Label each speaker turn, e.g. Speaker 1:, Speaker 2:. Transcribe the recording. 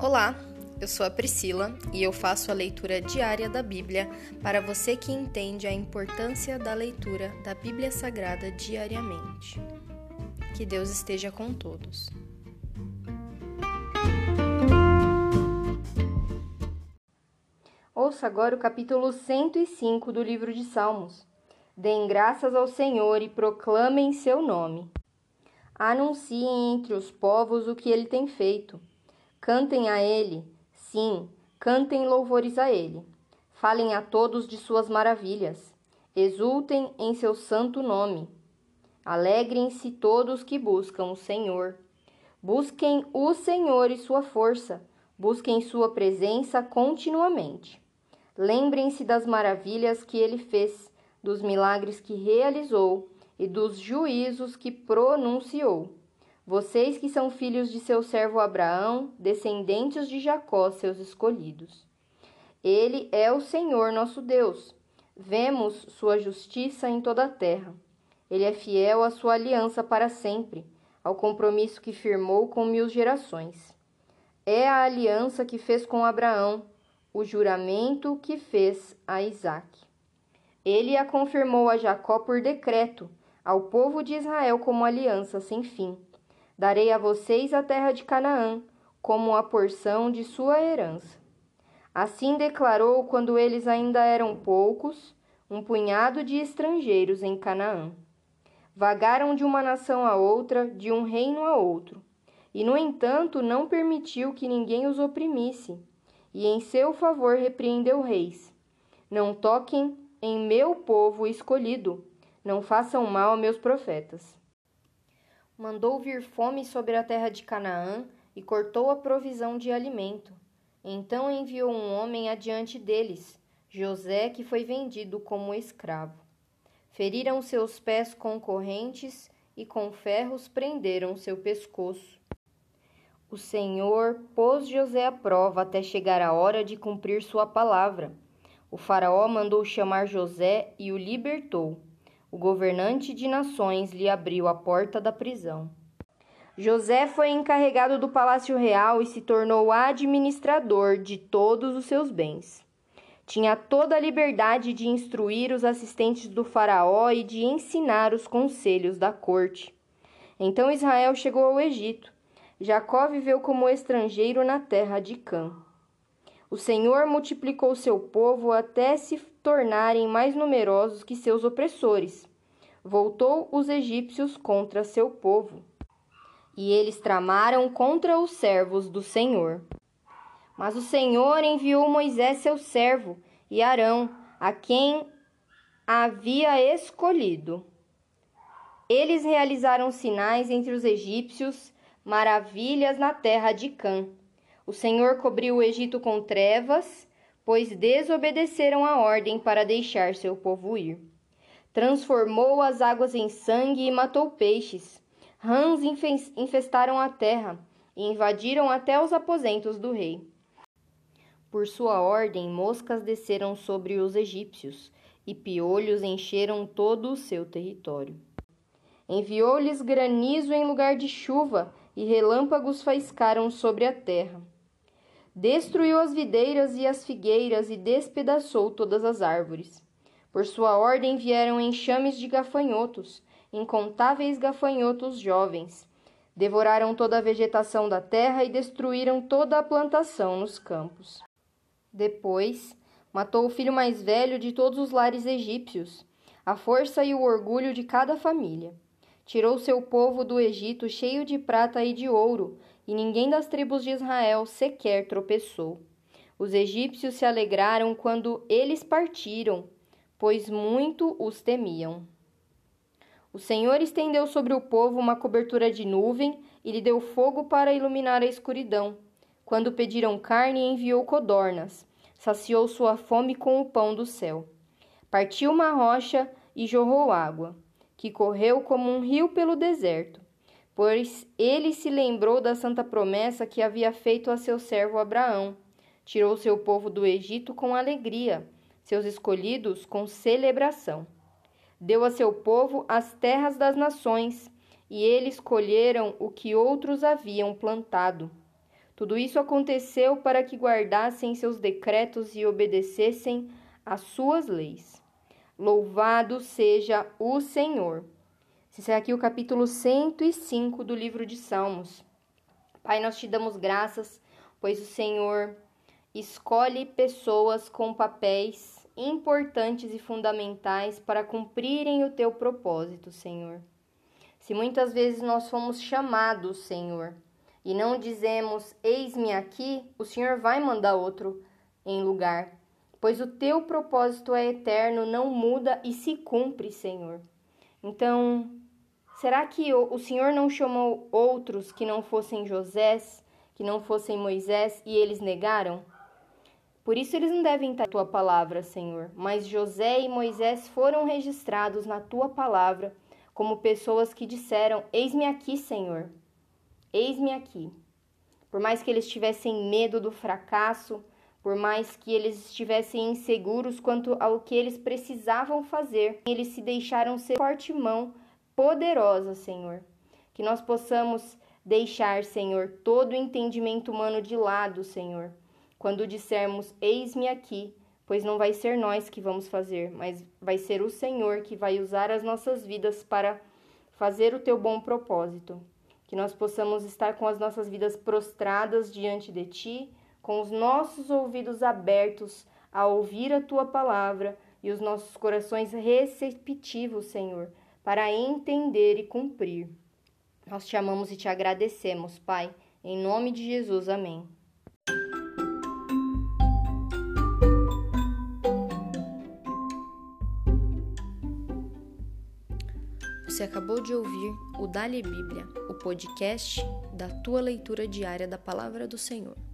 Speaker 1: Olá, eu sou a Priscila e eu faço a leitura diária da Bíblia para você que entende a importância da leitura da Bíblia Sagrada diariamente. Que Deus esteja com todos.
Speaker 2: Ouça agora o capítulo 105 do livro de Salmos. Deem graças ao Senhor e proclamem seu nome. Anunciem entre os povos o que ele tem feito. Cantem a ele, sim, cantem louvores a ele. Falem a todos de suas maravilhas. Exultem em seu santo nome. Alegrem-se todos que buscam o Senhor. Busquem o Senhor e sua força. Busquem sua presença continuamente. Lembrem-se das maravilhas que ele fez, dos milagres que realizou e dos juízos que pronunciou. Vocês que são filhos de seu servo Abraão, descendentes de Jacó, seus escolhidos. Ele é o Senhor nosso Deus. Vemos sua justiça em toda a terra. Ele é fiel à sua aliança para sempre, ao compromisso que firmou com mil gerações. É a aliança que fez com Abraão o juramento que fez a Isaque. Ele a confirmou a Jacó por decreto, ao povo de Israel como aliança sem fim. Darei a vocês a terra de Canaã, como a porção de sua herança. Assim declarou quando eles ainda eram poucos, um punhado de estrangeiros em Canaã. Vagaram de uma nação a outra, de um reino a outro, e no entanto não permitiu que ninguém os oprimisse e em seu favor repreendeu reis. Não toquem em meu povo escolhido, não façam mal a meus profetas. Mandou vir fome sobre a terra de Canaã e cortou a provisão de alimento. Então enviou um homem adiante deles, José, que foi vendido como escravo. Feriram seus pés com correntes e com ferros prenderam seu pescoço. O Senhor pôs José à prova até chegar a hora de cumprir sua palavra. O Faraó mandou chamar José e o libertou. O governante de nações lhe abriu a porta da prisão. José foi encarregado do palácio real e se tornou administrador de todos os seus bens. Tinha toda a liberdade de instruir os assistentes do Faraó e de ensinar os conselhos da corte. Então Israel chegou ao Egito Jacó viveu como estrangeiro na terra de Cã. O Senhor multiplicou seu povo até se tornarem mais numerosos que seus opressores. Voltou os egípcios contra seu povo. E eles tramaram contra os servos do Senhor. Mas o Senhor enviou Moisés, seu servo, e Arão, a quem havia escolhido. Eles realizaram sinais entre os egípcios maravilhas na terra de Cã. O Senhor cobriu o Egito com trevas, pois desobedeceram a ordem para deixar seu povo ir. Transformou as águas em sangue e matou peixes. Rãs infestaram a terra e invadiram até os aposentos do rei. Por sua ordem, moscas desceram sobre os egípcios e piolhos encheram todo o seu território. Enviou-lhes granizo em lugar de chuva e relâmpagos faiscaram sobre a terra. Destruiu as videiras e as figueiras e despedaçou todas as árvores. Por sua ordem vieram enxames de gafanhotos, incontáveis gafanhotos jovens. Devoraram toda a vegetação da terra e destruíram toda a plantação nos campos. Depois, matou o filho mais velho de todos os lares egípcios, a força e o orgulho de cada família tirou seu povo do Egito cheio de prata e de ouro, e ninguém das tribos de Israel sequer tropeçou. Os egípcios se alegraram quando eles partiram, pois muito os temiam. O Senhor estendeu sobre o povo uma cobertura de nuvem e lhe deu fogo para iluminar a escuridão. Quando pediram carne, enviou codornas. Saciou sua fome com o pão do céu. Partiu uma rocha e jorrou água que correu como um rio pelo deserto, pois ele se lembrou da santa promessa que havia feito a seu servo Abraão. Tirou seu povo do Egito com alegria, seus escolhidos com celebração. Deu a seu povo as terras das nações, e eles colheram o que outros haviam plantado. Tudo isso aconteceu para que guardassem seus decretos e obedecessem às suas leis. Louvado seja o Senhor. Esse é aqui o capítulo 105 do livro de Salmos. Pai, nós te damos graças, pois o Senhor escolhe pessoas com papéis importantes e fundamentais para cumprirem o teu propósito, Senhor. Se muitas vezes nós fomos chamados, Senhor, e não dizemos: Eis-me aqui, o Senhor vai mandar outro em lugar, pois o teu propósito é eterno, não muda e se cumpre, Senhor. Então, será que o Senhor não chamou outros que não fossem José, que não fossem Moisés e eles negaram? Por isso eles não devem estar na tua palavra, Senhor, mas José e Moisés foram registrados na tua palavra como pessoas que disseram: Eis-me aqui, Senhor. Eis-me aqui. Por mais que eles tivessem medo do fracasso, por mais que eles estivessem inseguros quanto ao que eles precisavam fazer, eles se deixaram ser forte mão poderosa, Senhor. Que nós possamos deixar, Senhor, todo o entendimento humano de lado, Senhor. Quando dissermos eis-me aqui, pois não vai ser nós que vamos fazer, mas vai ser o Senhor que vai usar as nossas vidas para fazer o teu bom propósito que nós possamos estar com as nossas vidas prostradas diante de Ti, com os nossos ouvidos abertos a ouvir a Tua palavra e os nossos corações receptivos, Senhor, para entender e cumprir. Nós te amamos e te agradecemos, Pai, em nome de Jesus. Amém.
Speaker 1: Você acabou de ouvir o Dali Bíblia, o podcast da tua leitura diária da palavra do Senhor.